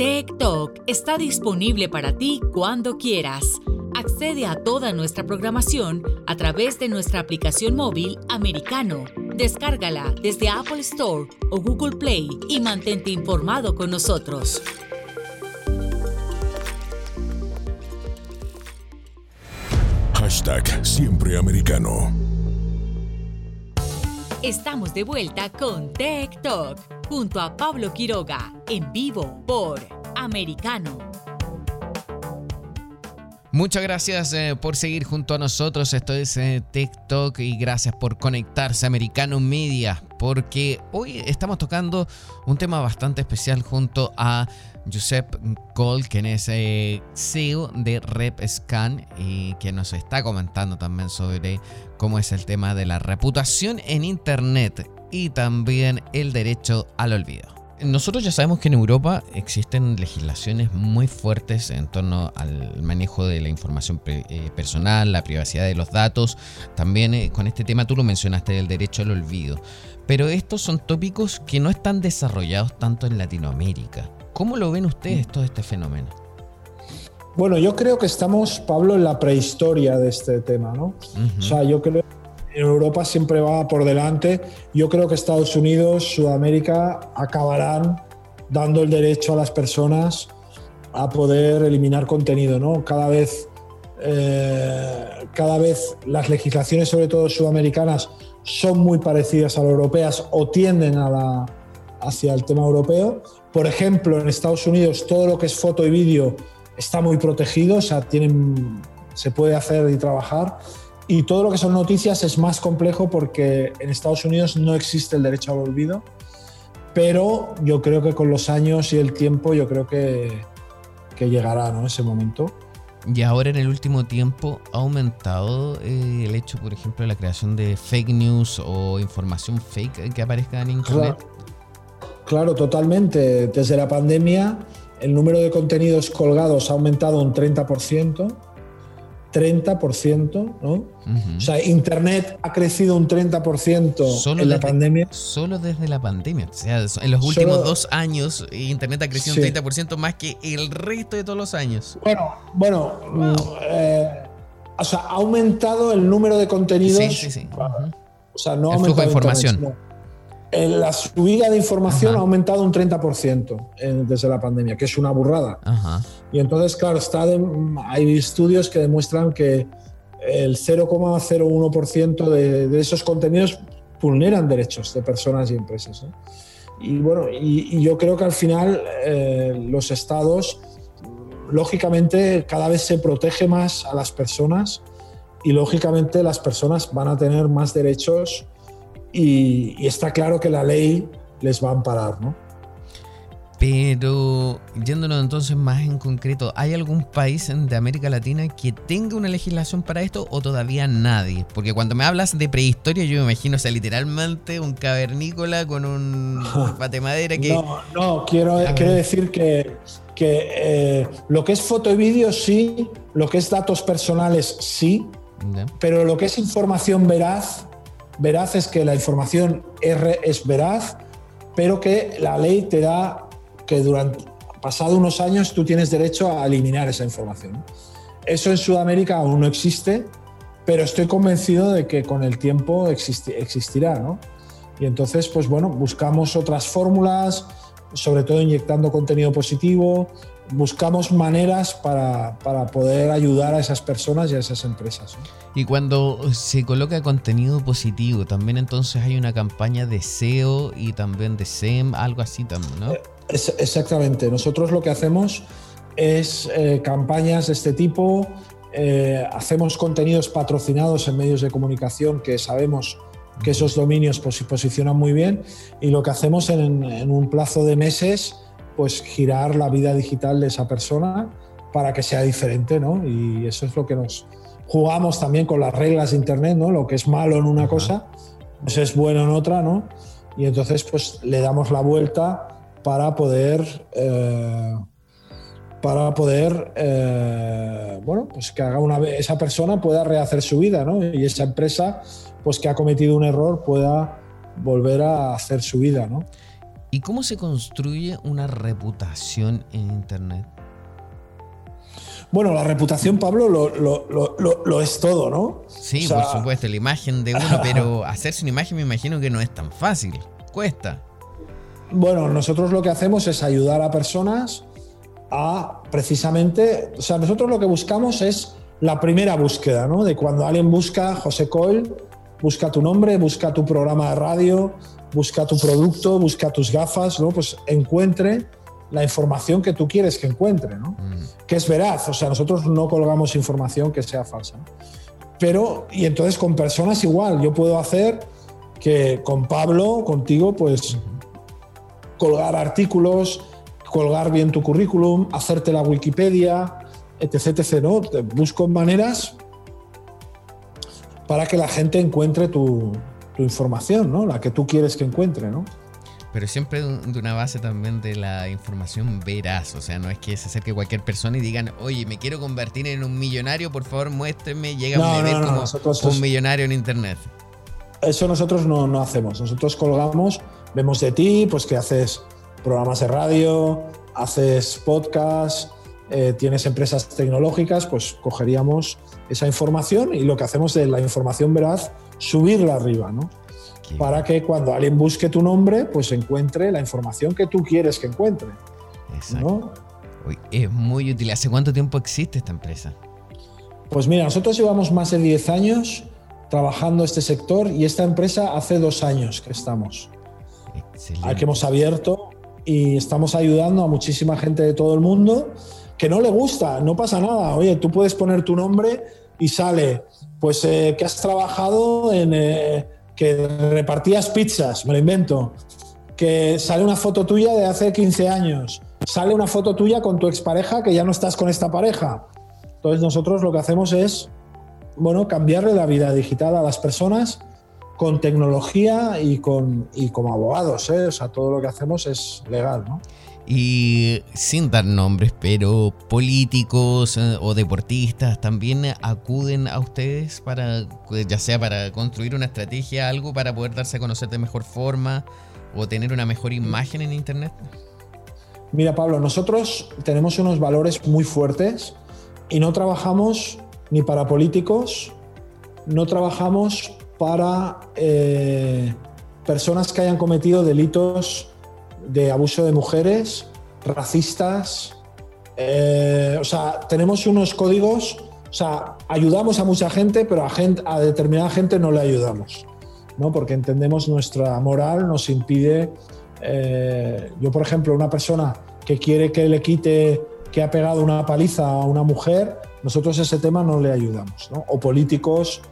TikTok está disponible para ti cuando quieras. Accede a toda nuestra programación a través de nuestra aplicación móvil americano. Descárgala desde Apple Store o Google Play y mantente informado con nosotros. Hashtag siempre americano. Estamos de vuelta con Tech Talk junto a Pablo Quiroga en vivo por Americano. Muchas gracias eh, por seguir junto a nosotros. Esto es eh, TikTok y gracias por conectarse a Americano Media porque hoy estamos tocando un tema bastante especial junto a Josep Cole, quien es eh, CEO de RepScan y quien nos está comentando también sobre cómo es el tema de la reputación en Internet y también el derecho al olvido. Nosotros ya sabemos que en Europa existen legislaciones muy fuertes en torno al manejo de la información eh, personal, la privacidad de los datos. También eh, con este tema tú lo mencionaste del derecho al olvido. Pero estos son tópicos que no están desarrollados tanto en Latinoamérica. ¿Cómo lo ven ustedes todo este fenómeno? Bueno, yo creo que estamos, Pablo, en la prehistoria de este tema, ¿no? O sea, yo creo en Europa siempre va por delante. Yo creo que Estados Unidos, Sudamérica acabarán dando el derecho a las personas a poder eliminar contenido, ¿no? Cada vez, eh, cada vez las legislaciones, sobre todo sudamericanas, son muy parecidas a las europeas o tienden a la, hacia el tema europeo. Por ejemplo, en Estados Unidos todo lo que es foto y vídeo está muy protegido, o sea, tienen, se puede hacer y trabajar. Y todo lo que son noticias es más complejo porque en Estados Unidos no existe el derecho al olvido, pero yo creo que con los años y el tiempo yo creo que, que llegará ¿no? ese momento. Y ahora en el último tiempo ha aumentado eh, el hecho, por ejemplo, de la creación de fake news o información fake que aparezca en Internet. Claro, claro, totalmente. Desde la pandemia el número de contenidos colgados ha aumentado un 30%. 30%, ¿no? O sea, Internet ha crecido un 30% solo en la pandemia. Solo desde la pandemia. O sea, en los últimos dos años, Internet ha crecido un 30% más que el resto de todos los años. Bueno, bueno, eh, o sea, ha aumentado el número de contenidos. Sí, sí, sí. O sea, no ha aumentado de información la subida de información ha aumentado un 30% desde la pandemia, que es una burrada. Y entonces, claro, está hay estudios que demuestran que el 0,01% de, esos contenidos vulneran derechos de personas y empresas. Y bueno, y, yo creo que al final eh, los estados, lógicamente, cada vez se protege más a las personas y lógicamente las personas van a tener más derechos y, está claro que la ley les va a amparar, ¿no? Pero yéndonos entonces más en concreto, ¿hay algún país de América Latina que tenga una legislación para esto o todavía nadie? Porque cuando me hablas de prehistoria yo me imagino, o sea, literalmente un cavernícola con un pate madera que... No, no, quiero, quiero decir que, que eh, lo que es foto y vídeo sí, lo que es datos personales sí, pero lo que es información veraz veraz es que la información R es veraz, pero que la ley te da que durante unos años tú tienes derecho a eliminar esa información. Eso en Sudamérica aún no existe, pero estoy convencido de que con el tiempo existirá, ¿no? Y entonces, pues bueno, buscamos otras fórmulas, sobre todo inyectando contenido positivo, buscamos maneras para, poder ayudar a esas personas y a esas empresas. Y cuando se coloca contenido positivo, también entonces hay una campaña de SEO y también de SEM, algo así también, ¿no? Eh, exactamente. Nosotros lo que hacemos es eh, campañas de este tipo, eh, hacemos contenidos patrocinados en medios de comunicación que sabemos que esos dominios se posicionan muy bien y lo que hacemos en un plazo de meses pues girar la vida digital de esa persona para que sea diferente, ¿no? Y eso es lo que nos jugamos también con las reglas de Internet, ¿no? Lo que es malo en una cosa, pues es bueno en otra, ¿no? Y entonces, pues le damos la vuelta para poder, eh, para poder, eh, bueno, pues que haga una esa persona pueda rehacer su vida, ¿no? Y esa empresa, pues que ha cometido un error, pueda volver a hacer su vida, ¿no? ¿Y cómo se construye una reputación en Internet? Bueno, la reputación, Pablo, lo, es todo, ¿no? Sí, por supuesto, la imagen de uno, pero hacerse una imagen me imagino que no es tan fácil, cuesta. Bueno, nosotros lo que hacemos es ayudar a personas a precisamente, o sea, nosotros lo que buscamos es la primera búsqueda, ¿no? De cuando alguien busca José Coel, busca tu nombre, busca tu programa de radio, busca tu producto, busca tus gafas, ¿no? Pues encuentre la información que tú quieres que encuentre, ¿no? Mm. Que es veraz, o sea, nosotros no colgamos información que sea falsa. Pero, y entonces con personas igual, yo puedo hacer que con Pablo, contigo, pues colgar artículos, colgar bien tu currículum, hacerte la Wikipedia, etc, etc, ¿no? Busco maneras para que la gente encuentre tu, tu información, ¿no? La que tú quieres que encuentre, ¿no? Pero siempre de una base también de la información veraz. O sea, no es que se acerque cualquier persona y digan, oye, me quiero convertir en un millonario, por favor muéstrame, llega a ver como un millonario en internet. Eso nosotros no, no hacemos. Nosotros colgamos, vemos de ti, pues que haces programas de radio, haces podcast, eh, tienes empresas tecnológicas, pues cogeríamos esa información y lo que hacemos es la información veraz, subirla arriba, ¿no? para que cuando alguien busque tu nombre, pues encuentre la información que tú quieres que encuentre. Exacto. es muy útil. ¿Hace cuánto tiempo existe esta empresa? Pues mira, nosotros llevamos más de 10 años trabajando este sector y esta empresa hace dos años que estamos. Excelente. que hemos abierto y estamos ayudando a muchísima gente de todo el mundo que no le gusta, no pasa nada. Oye, tú puedes poner tu nombre y sale, pues eh, que has trabajado en... Eh, que repartías pizzas, me lo invento, que sale una foto tuya de hace 15 años, sale una foto tuya con tu expareja que ya no estás con esta pareja. Entonces nosotros lo que hacemos es, bueno, cambiarle la vida digital a las personas con tecnología y, con, y como abogados, ¿eh? o sea, todo lo que hacemos es legal, ¿no? Y sin dar nombres, pero políticos eh, o deportistas también acuden a ustedes para, ya sea para construir una estrategia, algo para poder darse a conocer de mejor forma o tener una mejor imagen en Internet. Mira, Pablo, nosotros tenemos unos valores muy fuertes y no trabajamos ni para políticos, no trabajamos para eh, personas que hayan cometido delitos de abuso de mujeres, racistas. Eh, o sea, tenemos unos códigos, o sea, ayudamos a mucha gente, pero a, gente, a determinada gente no le ayudamos, ¿no? Porque entendemos nuestra moral nos impide. Eh, yo, por ejemplo, una persona que quiere que le quite que ha pegado una paliza a una mujer, nosotros ese tema no le ayudamos, ¿no? O políticos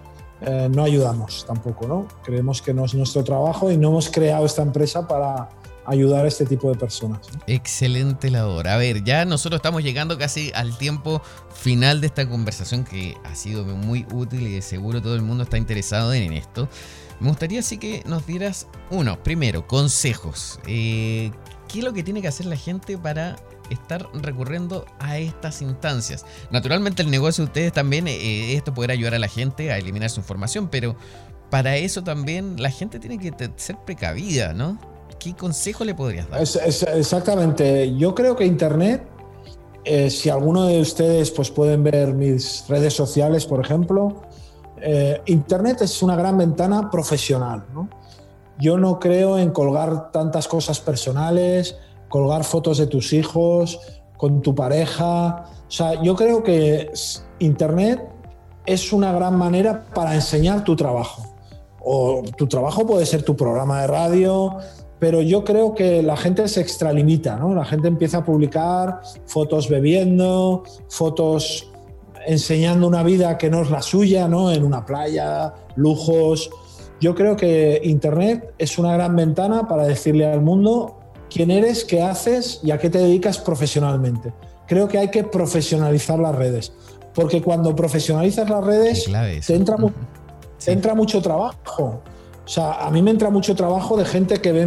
eh, no ayudamos tampoco, ¿no? Creemos que no es nuestro trabajo y no hemos creado esta empresa para, ayudar a este tipo de personas. Excelente labor. A ver, ya nosotros estamos llegando casi al tiempo final de esta conversación que ha sido muy útil y de seguro todo el mundo está interesado en esto. Me gustaría así que nos dieras, uno, primero, consejos. Eh, ¿Qué es lo que tiene que hacer la gente para estar recurriendo a estas instancias? Naturalmente el negocio de ustedes también, eh, esto podrá ayudar a la gente a eliminar su información, pero para eso también la gente tiene que ser precavida, ¿no? ¿Qué consejo le podrías dar? exactamente. Yo creo que Internet, eh, si alguno de ustedes pues, pueden ver mis redes sociales, por ejemplo, eh, Internet es una gran ventana profesional. Yo no creo en colgar tantas cosas personales, colgar fotos de tus hijos, con tu pareja. O sea, yo creo que Internet es una gran manera para enseñar tu trabajo. O tu trabajo puede ser tu programa de radio, pero yo creo que la gente se extralimita, ¿no? La gente empieza a publicar fotos bebiendo, fotos enseñando una vida que no es la suya, ¿no? En una playa, lujos. Yo creo que Internet es una gran ventana para decirle al mundo quién eres, qué haces y a qué te dedicas profesionalmente. Creo que hay que profesionalizar las redes, porque cuando profesionalizas las redes te entra, entra mucho trabajo. O sea, a mí me entra mucho trabajo de gente que ve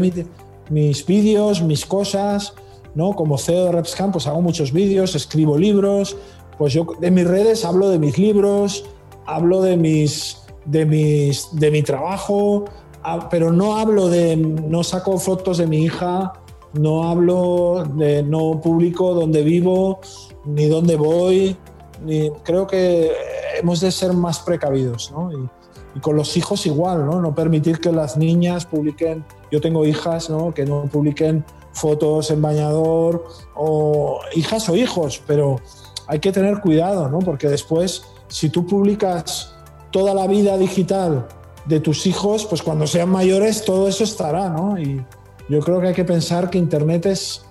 mis vídeos, mis cosas, ¿no? Como CEO de RepsCamp, pues hago muchos vídeos, escribo libros, pues yo de mis redes hablo de mis libros, hablo de mis de mis de mi trabajo, pero no hablo de no saco fotos de mi hija, no hablo de no publico dónde vivo ni dónde voy, ni creo que hemos de ser más precavidos, ¿no? Y, y con los hijos igual, ¿no? No permitir que las niñas publiquen, yo tengo hijas, ¿no? Que no publiquen fotos en bañador o hijas o hijos, pero hay que tener cuidado, ¿no? Porque después, si tú publicas toda la vida digital de tus hijos, pues cuando sean mayores todo eso estará, ¿no? Y yo creo que hay que pensar que Internet es,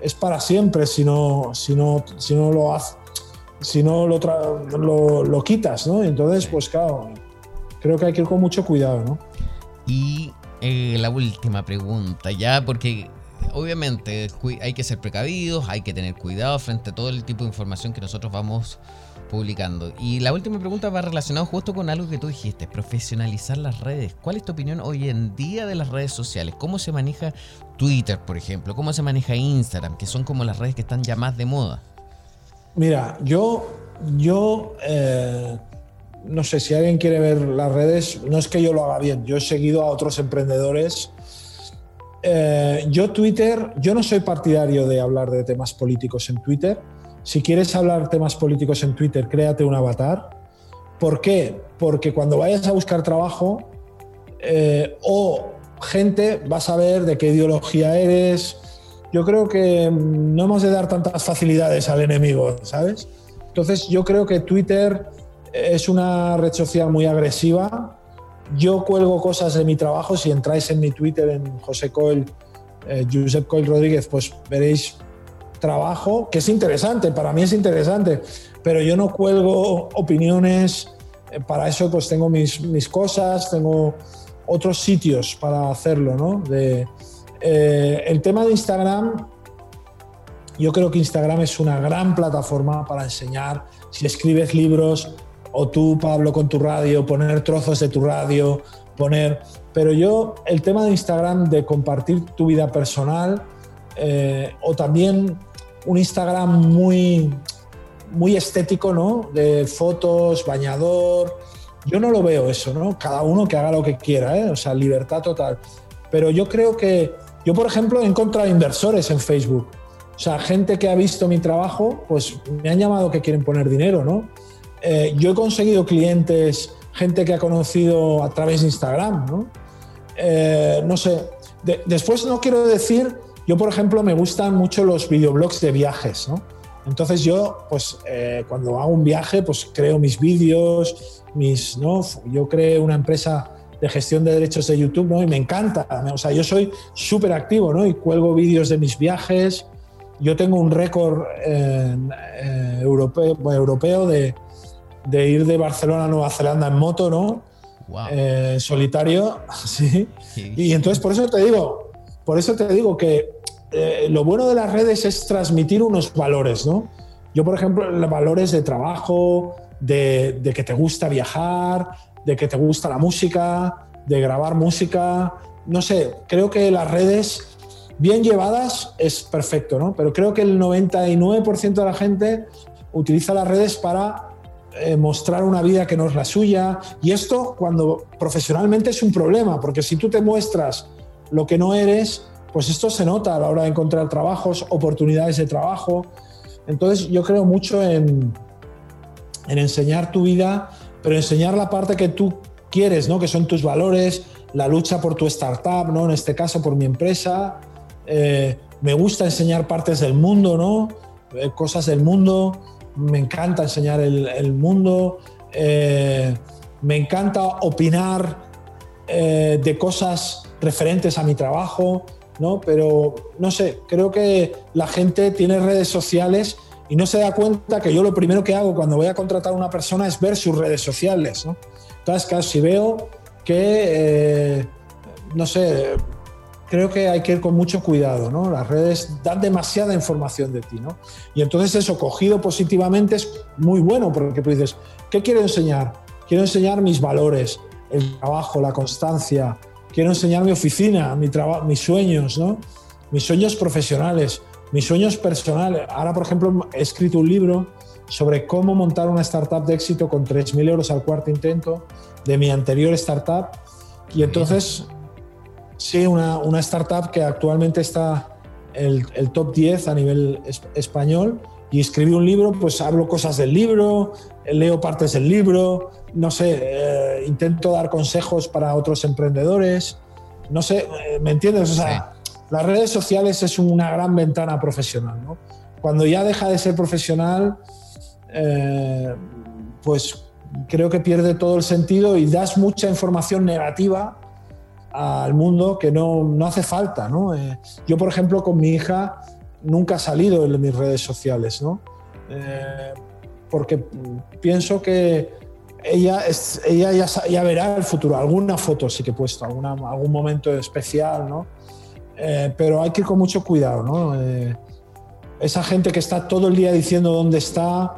es para siempre si no, si no, si no lo haces si no lo, lo, lo, quitas, ¿no? Entonces, pues claro, creo que hay que ir con mucho cuidado, ¿no? Y eh, la última pregunta, ya, porque obviamente hay que ser precavidos, hay que tener cuidado frente a todo el tipo de información que nosotros vamos publicando. Y la última pregunta va relacionada justo con algo que tú dijiste, profesionalizar las redes. ¿Cuál es tu opinión hoy en día de las redes sociales? ¿Cómo se maneja Twitter, por ejemplo? ¿Cómo se maneja Instagram, que son como las redes que están ya más de moda? Mira, yo, yo eh, no sé, si alguien quiere ver las redes, no es que yo lo haga bien, yo he seguido a otros emprendedores. Eh, yo Twitter, yo no soy partidario de hablar de temas políticos en Twitter. Si quieres hablar temas políticos en Twitter, créate un avatar. ¿Por qué? Porque cuando vayas a buscar trabajo eh, o gente, vas a ver de qué ideología eres. Yo creo que no hemos de dar tantas facilidades al enemigo, ¿sabes? Entonces yo creo que Twitter es una red social muy agresiva. Yo cuelgo cosas de mi trabajo. Si entráis en mi Twitter, en José Coel, eh, Josep Rodríguez, pues veréis trabajo que es interesante. Para mí es interesante, pero yo no cuelgo opiniones. Eh, para eso, pues tengo mis, mis cosas, tengo otros sitios para hacerlo, ¿no? De, eh, el tema de Instagram, yo creo que Instagram es una gran plataforma para enseñar. Si escribes libros, o tú, Pablo, con tu radio, poner trozos de tu radio, poner... Pero yo, el tema de Instagram, de compartir tu vida personal, eh, o también un Instagram muy, muy estético, ¿no? De fotos, bañador. Yo no lo veo eso, ¿no? Cada uno que haga lo que quiera, ¿eh? O sea, libertad total. Pero yo creo que, yo por ejemplo, he encontrado inversores en Facebook. O sea, gente que ha visto mi trabajo, pues me han llamado que quieren poner dinero, ¿no? Eh, yo he conseguido clientes, gente que ha conocido a través de Instagram, ¿no? Eh, no sé. después no quiero decir, yo por ejemplo me gustan mucho los videoblogs de viajes, ¿no? Entonces yo, pues eh, cuando hago un viaje, pues creo mis vídeos, mis, ¿no? Yo creo una empresa de gestión de derechos de YouTube, ¿no? Y me encanta, o sea, yo soy súper activo, ¿no? Y cuelgo vídeos de mis viajes. Yo tengo un récord europeo, europeo de, de ir de Barcelona a Nueva Zelanda en moto, ¿no? Eh, solitario, sí. Y entonces por eso te digo, por eso te digo que eh, lo bueno de las redes es transmitir unos valores, ¿no? Yo, por ejemplo, los valores de trabajo, de, de, que te gusta viajar, de que te gusta la música, de grabar música, no sé, creo que las redes bien llevadas es perfecto, ¿no? Pero creo que el 99% de la gente utiliza las redes para eh, mostrar una vida que no es la suya. Y esto cuando profesionalmente es un problema, porque si tú te muestras lo que no eres, pues esto se nota a la hora de encontrar trabajos, oportunidades de trabajo. Entonces yo creo mucho en, en enseñar tu vida, pero enseñar la parte que tú quieres, ¿no? que son tus valores, la lucha por tu startup, ¿no? en este caso por mi empresa. Eh, me gusta enseñar partes del mundo, ¿no? Eh, cosas del mundo me encanta enseñar el, mundo, eh, me encanta opinar eh, de cosas referentes a mi trabajo, ¿no? Pero no sé, creo que la gente tiene redes sociales y no se da cuenta que yo lo primero que hago cuando voy a contratar a una persona es ver sus redes sociales, ¿no? Entonces, claro, veo que, eh, no sé, creo que hay que ir con mucho cuidado, ¿no? Las redes dan demasiada información de ti, ¿no? Y entonces eso, cogido positivamente, es muy bueno, porque tú dices, ¿qué quiero enseñar? Quiero enseñar mis valores, el trabajo, la constancia, quiero enseñar mi oficina, mi mis sueños, ¿no? Mis sueños profesionales, mis sueños personales. Ahora, por ejemplo, he escrito un libro sobre cómo montar una startup de éxito con 3.000 euros al cuarto intento de mi anterior startup. Y entonces Sí, una, una startup que actualmente está el, el top 10 a nivel español y escribí un libro, pues hablo cosas del libro, leo partes del libro, no sé, eh, intento dar consejos para otros emprendedores, no sé, eh, ¿me entiendes? O sea, las redes sociales es una gran ventana profesional, ¿no? Cuando ya deja de ser profesional, eh, pues creo que pierde todo el sentido y das mucha información negativa al mundo que no, no hace falta. ¿no? Eh, yo, por ejemplo, con mi hija nunca he salido en mis redes sociales, ¿no? Eh, porque pienso que ella, es, ella ya, ya, verá el futuro. Alguna foto sí que he puesto, alguna, algún momento especial, ¿no? Eh, pero hay que ir con mucho cuidado, ¿no? esa gente que está todo el día diciendo dónde está,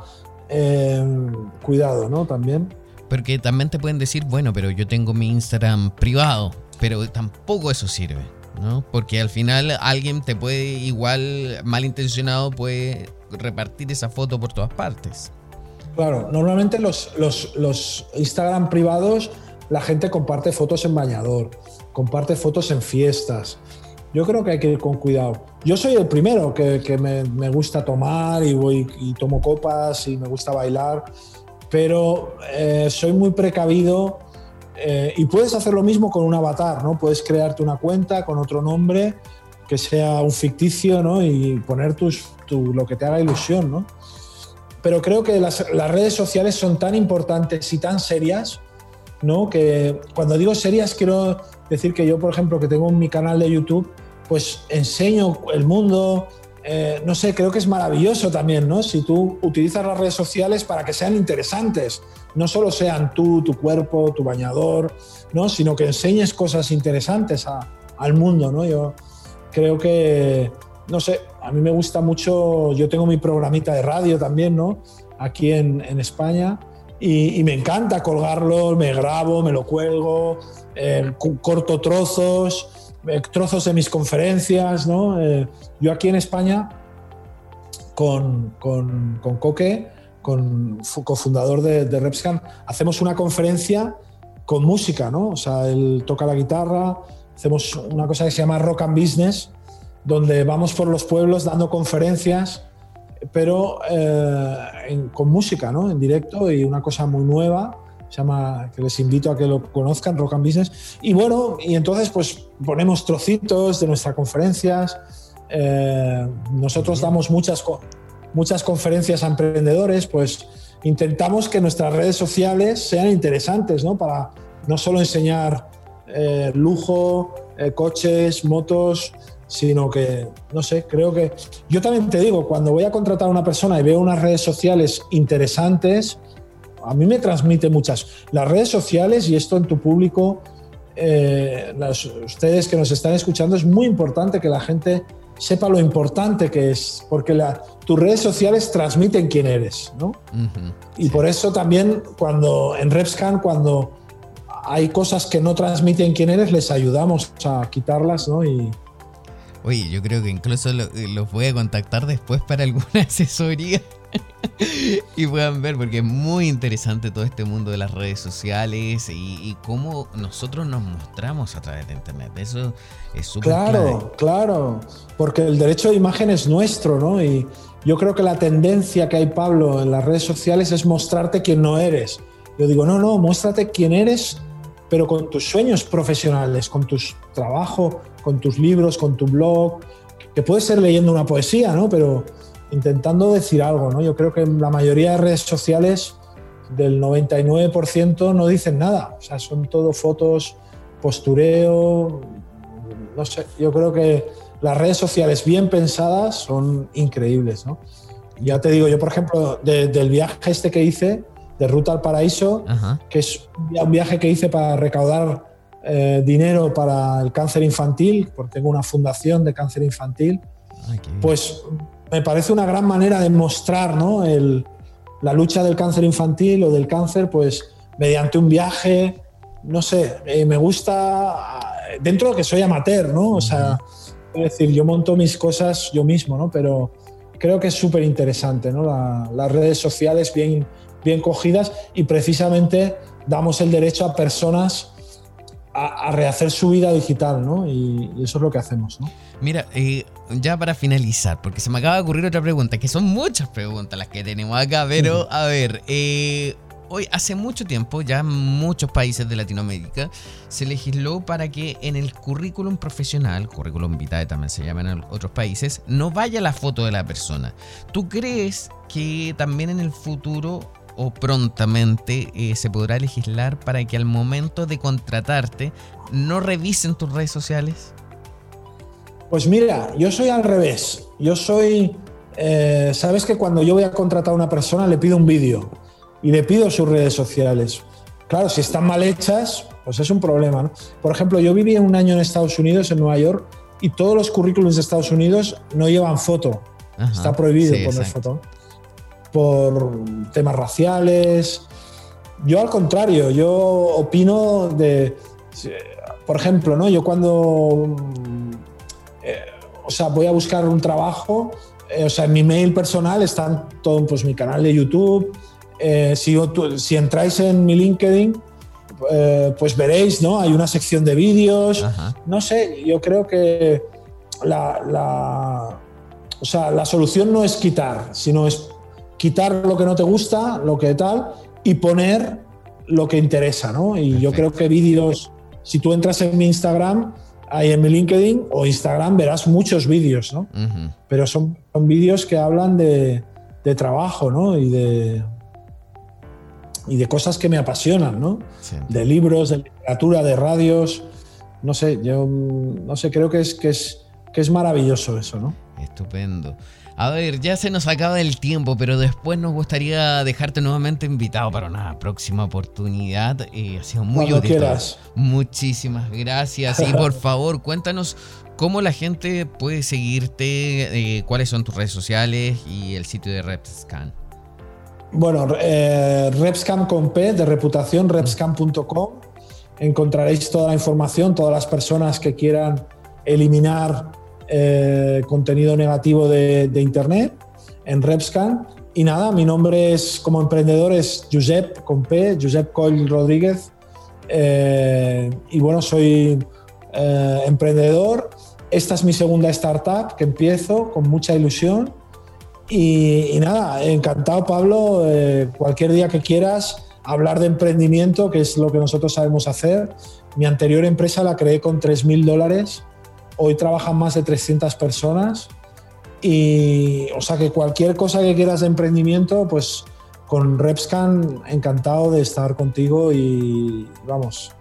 cuidado, ¿no? También. Porque también te pueden decir, bueno, pero yo tengo mi Instagram privado pero tampoco eso sirve, ¿no? Porque al final alguien te puede, igual malintencionado, puede repartir esa foto por todas partes. Claro, normalmente los, los, Instagram privados, la gente comparte fotos en bañador, comparte fotos en fiestas. Yo creo que hay que ir con cuidado. Yo soy el primero que, que me, me, gusta tomar y voy y tomo copas y me gusta bailar, pero eh, soy muy precavido eh, y puedes hacer lo mismo con un avatar, ¿no? Puedes crearte una cuenta con otro nombre que sea un ficticio, ¿no? Y poner tus, lo que te haga ilusión, ¿no? Pero creo que las, redes sociales son tan importantes y tan serias, ¿no? Que cuando digo serias quiero decir que yo, por ejemplo, que tengo mi canal de YouTube, pues enseño el mundo, eh, no sé, creo que es maravilloso también, ¿no? Si tú utilizas las redes sociales para que sean interesantes, no solo sean tú, tu cuerpo, tu bañador, ¿no? Sino que enseñes cosas interesantes al mundo, ¿no? Yo creo que, no sé, a mí me gusta mucho, yo tengo mi programita de radio también, ¿no? Aquí en, España. Y, me encanta colgarlo, me grabo, me lo cuelgo, eh, corto trozos, trozos de mis conferencias, ¿no? Eh, yo aquí en España, con, con, con Coque, con cofundador de, de Repscan, hacemos una conferencia con música, ¿no? O sea, él toca la guitarra, hacemos una cosa que se llama Rock and Business, donde vamos por los pueblos dando conferencias, pero eh, con música, ¿no? En directo y una cosa muy nueva llama, que les invito a que lo conozcan, Rock and Business. Y bueno, y entonces pues ponemos trocitos de nuestras conferencias. Eh, nosotros damos muchas, muchas conferencias a emprendedores, pues intentamos que nuestras redes sociales sean interesantes, ¿no? Para no solo enseñar eh, lujo, eh, coches, motos, sino que, no sé, creo que... Yo también te digo, cuando voy a contratar a una persona y veo unas redes sociales interesantes, a mí me transmite muchas. Las redes sociales y esto en tu público, eh, ustedes que nos están escuchando, es muy importante que la gente sepa lo importante que es, porque tus redes sociales transmiten quién eres, ¿no? y por eso también cuando en RepScan, cuando hay cosas que no transmiten quién eres, les ayudamos a quitarlas, ¿no? Y, Oye, yo creo que incluso los voy a contactar después para alguna asesoría y puedan ver, porque es muy interesante todo este mundo de las redes sociales y, cómo nosotros nos mostramos a través de Internet. Eso es súper Claro, claro, porque el derecho de imagen es nuestro, ¿no? Y yo creo que la tendencia que hay, Pablo, en las redes sociales es mostrarte quién no eres. Yo digo, no, no, muéstrate quién eres, pero con tus sueños profesionales, con tu trabajo, con tus libros, con tu blog, que puede ser leyendo una poesía, ¿no? Pero intentando decir algo, ¿no? Yo creo que la mayoría de redes sociales del 99% no dicen nada, o sea, son todo fotos, postureo, no sé, yo creo que las redes sociales bien pensadas son increíbles, ¿no? Ya te digo, yo por ejemplo, del viaje este que hice, de Ruta al Paraíso, que es un viaje que hice para recaudar eh, dinero para el cáncer infantil, porque tengo una fundación de cáncer infantil, pues me parece una gran manera de mostrar ¿no? el, la lucha del cáncer infantil o del cáncer, pues mediante un viaje, no sé, eh, me gusta, dentro de que soy amateur, ¿no? O sea, es decir, yo monto mis cosas yo mismo, ¿no? Pero creo que es súper interesante, ¿no? las redes sociales bien, bien cogidas y precisamente damos el derecho a personas a, rehacer su vida digital, ¿no? Y, eso es lo que hacemos, ¿no? Mira, eh, ya para finalizar, porque se me acaba de ocurrir otra pregunta, que son muchas preguntas las que tenemos acá, pero a ver, eh, hoy hace mucho tiempo, ya en muchos países de Latinoamérica, se legisló para que en el currículum profesional, currículum vitae también se llama en otros países, no vaya la foto de la persona. ¿Tú crees que también en el futuro o prontamente eh, se podrá legislar para que al momento de contratarte no revisen tus redes sociales? Pues mira, yo soy al revés. Yo soy, eh, sabes que cuando yo voy a contratar a una persona le pido un vídeo y le pido sus redes sociales. Claro, si están mal hechas, pues es un problema. Por ejemplo, yo viví un año en Estados Unidos, en Nueva York, y todos los currículums de Estados Unidos no llevan foto. Está prohibido poner foto. Por temas raciales. Yo al contrario, yo opino de, por ejemplo, ¿no? yo cuando eh, o sea, voy a buscar un trabajo, eh, o sea, en mi mail personal está todo pues, mi canal de YouTube. Eh, si, si, entráis en mi LinkedIn, pues veréis, ¿no? Hay una sección de vídeos. No sé, yo creo que la, la, o sea, la solución no es quitar, sino es quitar lo que no te gusta, lo que tal, y poner lo que interesa, ¿no? Y yo creo que vídeos, si tú entras en mi Instagram, ahí en mi LinkedIn o Instagram verás muchos vídeos, ¿no? Pero son, son vídeos que hablan de, trabajo, ¿no? Y de, y de cosas que me apasionan, ¿no? De libros, de literatura, de radios. No sé, yo no sé, creo que es, que es, que es maravilloso eso, ¿no? Estupendo. A ver, ya se nos acaba el tiempo, pero después nos gustaría dejarte nuevamente invitado para una próxima oportunidad. Eh, ha sido muy Cuando quieras. Muchísimas gracias. Y por favor, cuéntanos cómo la gente puede seguirte, eh, cuáles son tus redes sociales y el sitio de RepScan. Bueno, eh, RepScan con P de reputación, repscan.com. Encontraréis toda la información, todas las personas que quieran eliminar eh, contenido negativo de, Internet en Repscan. Y nada, mi nombre es como emprendedor es Josep con P, Josep Coll Rodríguez. Eh, y bueno, soy eh, emprendedor. Esta es mi segunda startup que empiezo con mucha ilusión. Y, y nada, encantado Pablo, cualquier día que quieras hablar de emprendimiento, que es lo que nosotros sabemos hacer. Mi anterior empresa la creé con 3.000 dólares Hoy trabajan más de 300 personas y, o sea, que cualquier cosa que quieras de emprendimiento, pues con Repscan encantado de estar contigo y vamos.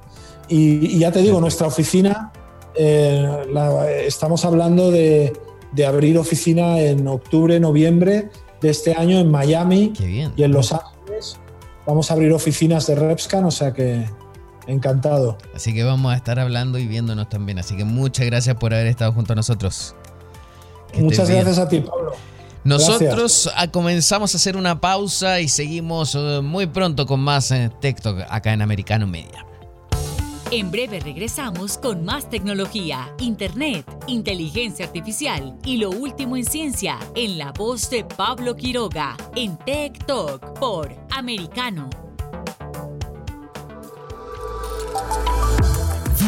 Y, ya te digo, nuestra oficina, eh, estamos hablando de, abrir oficina en octubre, noviembre de este año en Miami y en Los Ángeles. Vamos a abrir oficinas de Repscan, o sea que Encantado. Así que vamos a estar hablando y viéndonos también. Así que muchas gracias por haber estado junto a nosotros. muchas gracias a ti, Pablo. Nosotros ah, comenzamos a hacer una pausa y seguimos eh, muy pronto con más eh, TikTok acá en Americano Media. En breve regresamos con más tecnología, internet, inteligencia artificial y lo último en ciencia en la voz de Pablo Quiroga en Tech Talk por Americano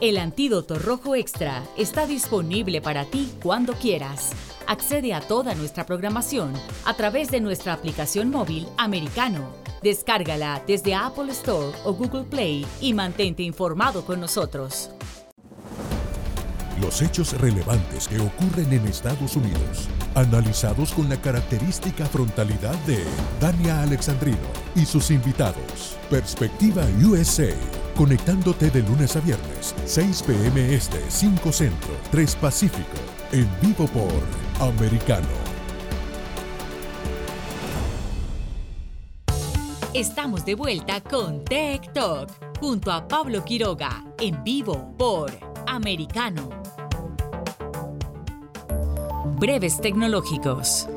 El antídoto rojo extra está disponible para ti cuando quieras. Accede a toda nuestra programación a través de nuestra aplicación móvil americano. Descárgala desde Apple Store o Google Play y mantente informado con nosotros. Los hechos relevantes que ocurren en Estados Unidos, analizados con la característica frontalidad de Dania Alexandrino y sus invitados. Perspectiva USA conectándote de lunes a viernes, 6 p.m. Este, 5 Centro, 3 Pacífico, en vivo por Americano. Estamos de vuelta con Tech Talk, junto a Pablo Quiroga, en vivo por Americano. Breves tecnológicos.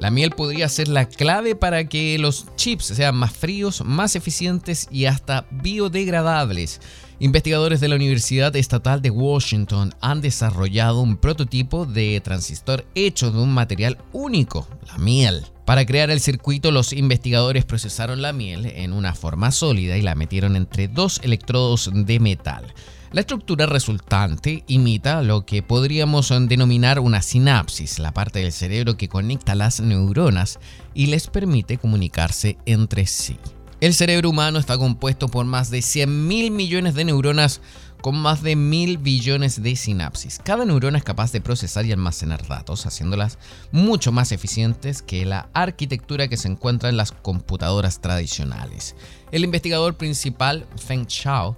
La miel podría ser la clave para que los chips sean más fríos, más eficientes y hasta biodegradables. Investigadores de la Universidad Estatal de Washington han desarrollado un prototipo de transistor hecho de un material único, la miel. Para crear el circuito, los investigadores procesaron la miel en una forma sólida y la metieron entre dos electrodos de metal. La estructura resultante imita lo que podríamos denominar una sinapsis, la parte del cerebro que conecta las neuronas y les permite comunicarse entre sí. El cerebro humano está compuesto por más de 100 mil millones de neuronas con más de mil billones de sinapsis. Cada neurona es capaz de procesar y almacenar datos, haciéndolas mucho más eficientes que la arquitectura que se encuentra en las computadoras tradicionales. El investigador principal, Feng Chao,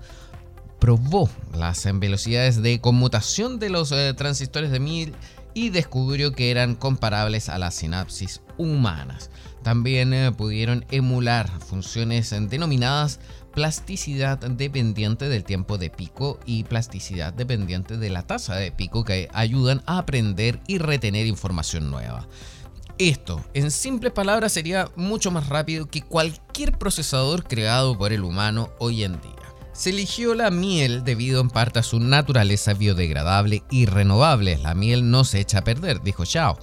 probó las velocidades de conmutación de los eh, transistores de Mil y descubrió que eran comparables a las sinapsis humanas. También eh, pudieron emular funciones denominadas plasticidad dependiente del tiempo de pico y plasticidad dependiente de la tasa de pico que ayudan a aprender y retener información nueva. Esto, en simples palabras, sería mucho más rápido que cualquier procesador creado por el humano hoy en día. Se eligió la miel debido en parte a su naturaleza biodegradable y renovable. La miel no se echa a perder, dijo Xiao.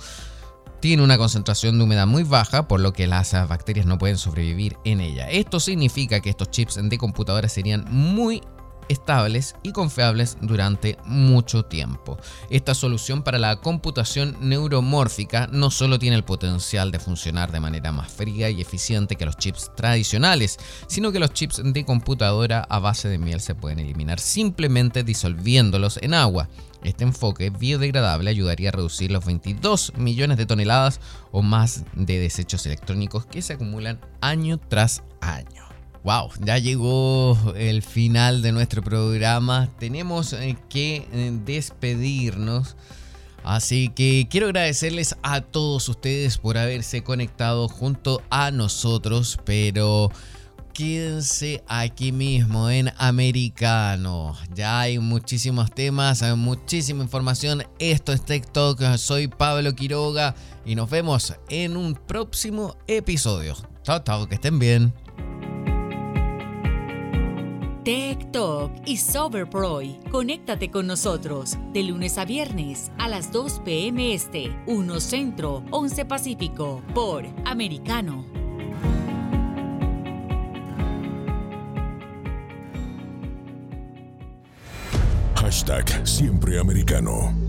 Tiene una concentración de humedad muy baja, por lo que las bacterias no pueden sobrevivir en ella. Esto significa que estos chips de computadora serían muy estables y confiables durante mucho tiempo. Esta solución para la computación neuromórfica no solo tiene el potencial de funcionar de manera más fría y eficiente que los chips tradicionales, sino que los chips de computadora a base de miel se pueden eliminar simplemente disolviéndolos en agua. Este enfoque biodegradable ayudaría a reducir los 22 millones de toneladas o más de desechos electrónicos que se acumulan año tras año. Wow, ya llegó el final de nuestro programa. Tenemos eh, que eh, despedirnos. Así que quiero agradecerles a todos ustedes por haberse conectado junto a nosotros, pero quédense aquí mismo en Americano. Ya hay muchísimos temas, muchísima información. Esto es TikTok, soy Pablo Quiroga y nos vemos en un próximo episodio. Chao, chao, que estén bien. Tech Talk y Soberproy. Conéctate con nosotros de lunes a viernes a las 2 p.m. Este, 1 Centro, 11 Pacífico, por Americano. Hashtag siempre americano.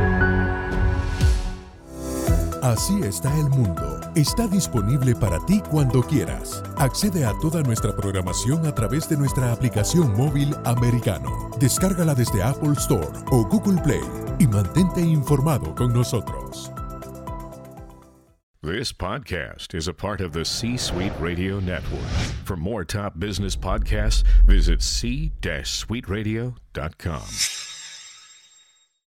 Así está el mundo. Está disponible para ti cuando quieras. Accede a toda nuestra programación a través de nuestra aplicación móvil americano. Descárgala desde Apple Store o Google Play y mantente informado con nosotros. This podcast is a part of the C Suite Radio Network. For more top business podcasts, visit c-suiteradio.com.